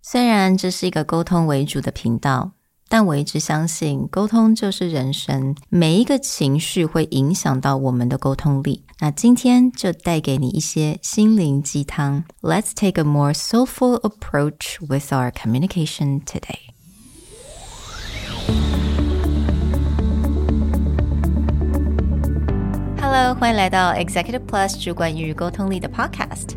虽然这是一个沟通为主的频道，但我一直相信沟通就是人生，每一个情绪会影响到我们的沟通力。那今天就带给你一些心灵鸡汤。Let's take a more soulful approach with our communication today. Hello，欢迎来到 Executive Plus 主管与沟通力的 Podcast。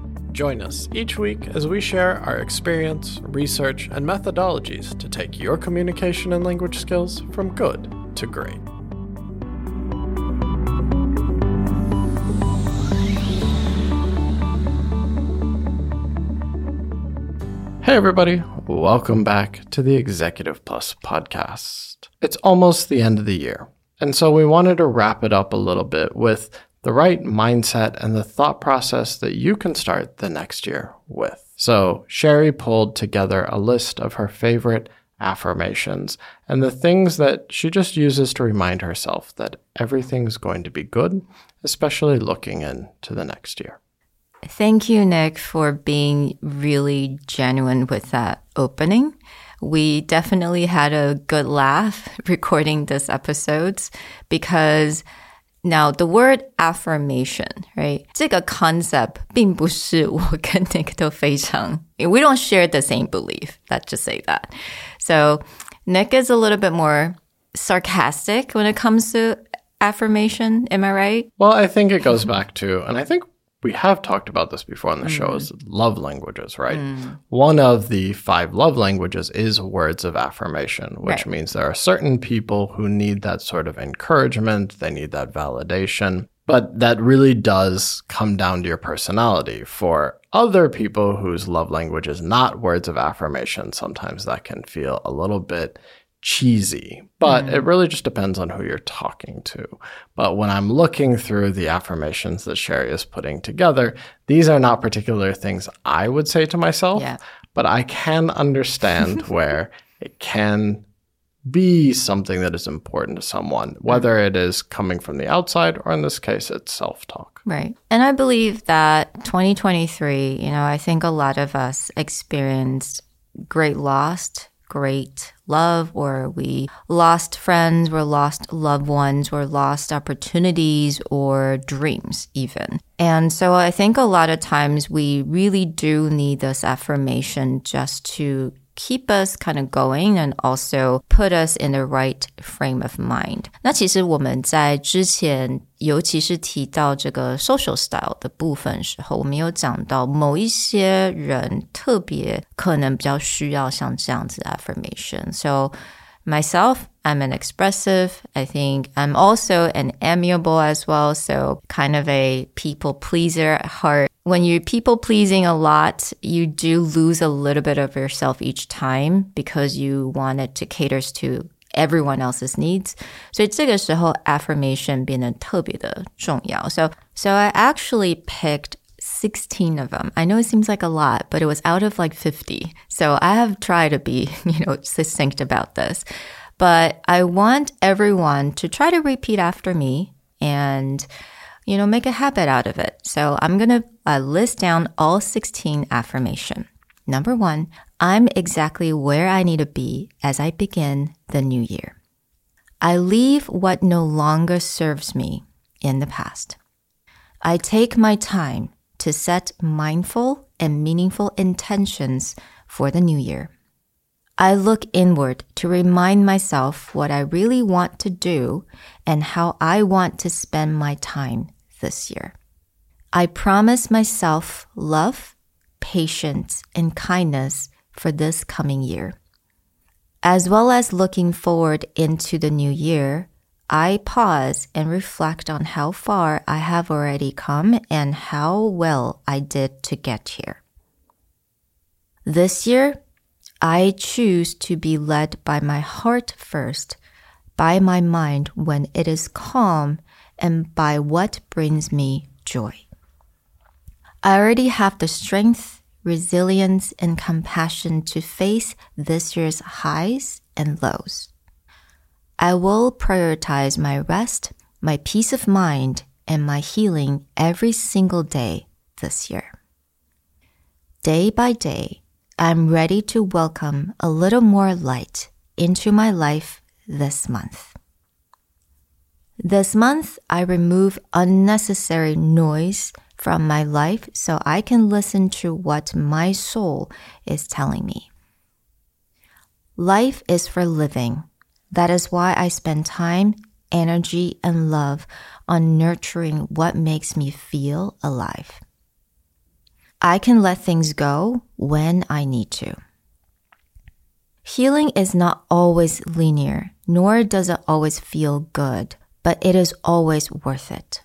Join us each week as we share our experience, research, and methodologies to take your communication and language skills from good to great. Hey, everybody. Welcome back to the Executive Plus podcast. It's almost the end of the year, and so we wanted to wrap it up a little bit with the right mindset and the thought process that you can start the next year with. So, Sherry pulled together a list of her favorite affirmations and the things that she just uses to remind herself that everything's going to be good, especially looking into the next year. Thank you, Nick, for being really genuine with that opening. We definitely had a good laugh recording this episode because now the word affirmation, right? 这个 concept 并不是我跟 Nick 都非常 we don't share the same belief. Let's just say that. So Nick is a little bit more sarcastic when it comes to affirmation. Am I right? Well, I think it goes back to, and I think we have talked about this before on the show, is mm-hmm. love languages, right? Mm. One of the five love languages is words of affirmation, which Right. means there are certain people who need that sort of encouragement, they need that validation. But that really does come down to your personality. For other people whose love language is not words of affirmation, sometimes that can feel a little bit cheesy, but it mm. really just depends on who you're talking to. But when I'm looking through the affirmations that Sherry is putting together, these are not particular things I would say to myself, Yeah. but I can understand where it can be something that is important to someone, mm. whether it is coming from the outside or in this case, it's self talk. Right. And I believe that 2023, you know, I think a lot of us experienced great loss, great love, or we lost friends, or lost loved ones, or lost opportunities or dreams, even. And so I think a lot of times we really do need this affirmation just to keep us kind of going and also put us in the right frame of mind. 那其实我们在之前，尤其是提到这个 social style 的部分时候，我们有讲到某一些人特别可能比较需要像这样子的 affirmation. So myself, I'm an expressive. I think I'm also an amiable as well. So kind of a people pleaser at heart. When you're people pleasing a lot, you do lose a little bit of yourself each time because you wanted to cater to everyone else's needs. 所以这个时候 affirmation 变得特别的重要. So, so I actually picked 16 of them. I know it seems like a lot, but it was out of like 50. So I have tried to be, you know, succinct about this. But I want everyone to try to repeat after me and, you know, make a habit out of it. So I'm going to uh, list down all 16 affirmation. Number one, I'm exactly where I need to be as I begin the new year. I leave what no longer serves me in the past. I take my time to set mindful and meaningful intentions for the new year. I look inward to remind myself what I really want to do and how I want to spend my time this year. I promise myself love, patience, and kindness for this coming year. As well as looking forward into the new year, I pause and reflect on how far I have already come and how well I did to get here. This year, I choose to be led by my heart first, by my mind when it is calm, and by what brings me joy. I already have the strength, resilience, and compassion to face this year's highs and lows. I will prioritize my rest, my peace of mind, and my healing every single day this year. Day by day, I'm ready to welcome a little more light into my life this month. This month, I remove unnecessary noise from my life so I can listen to what my soul is telling me. Life is for living. That is why I spend time, energy, and love on nurturing what makes me feel alive. I can let things go when I need to. Healing is not always linear, nor does it always feel good, but it is always worth it.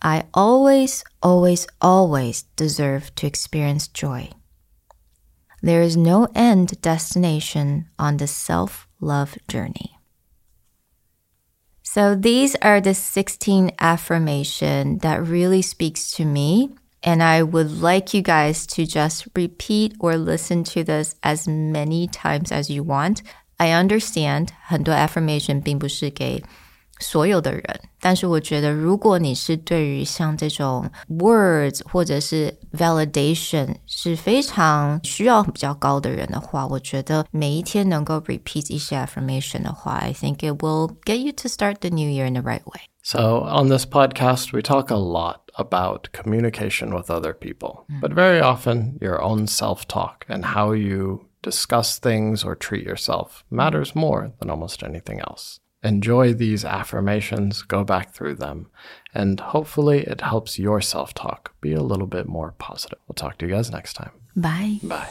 I always, always, always deserve to experience joy. There is no end destination on the self love journey. So these are the 16 affirmation that really speaks to me and I would like you guys to just repeat or listen to this as many times as you want. I understand 很多 affirmation 并不是给所有的人，但是我觉得，如果你是对于像这种 words 或者是 validation 是非常需要比较高的人的话，我觉得每一天能够 repeat 一些 affirmation 的话，I think it will get you to start the new year in the right way. So, on this podcast, we talk a lot about communication with other people, mm. but very often your own self talk and how you discuss things or treat yourself matters more than almost anything else. Enjoy these affirmations, go back through them, and hopefully it helps your self talk be a little bit more positive. We'll talk to you guys next time. Bye. Bye.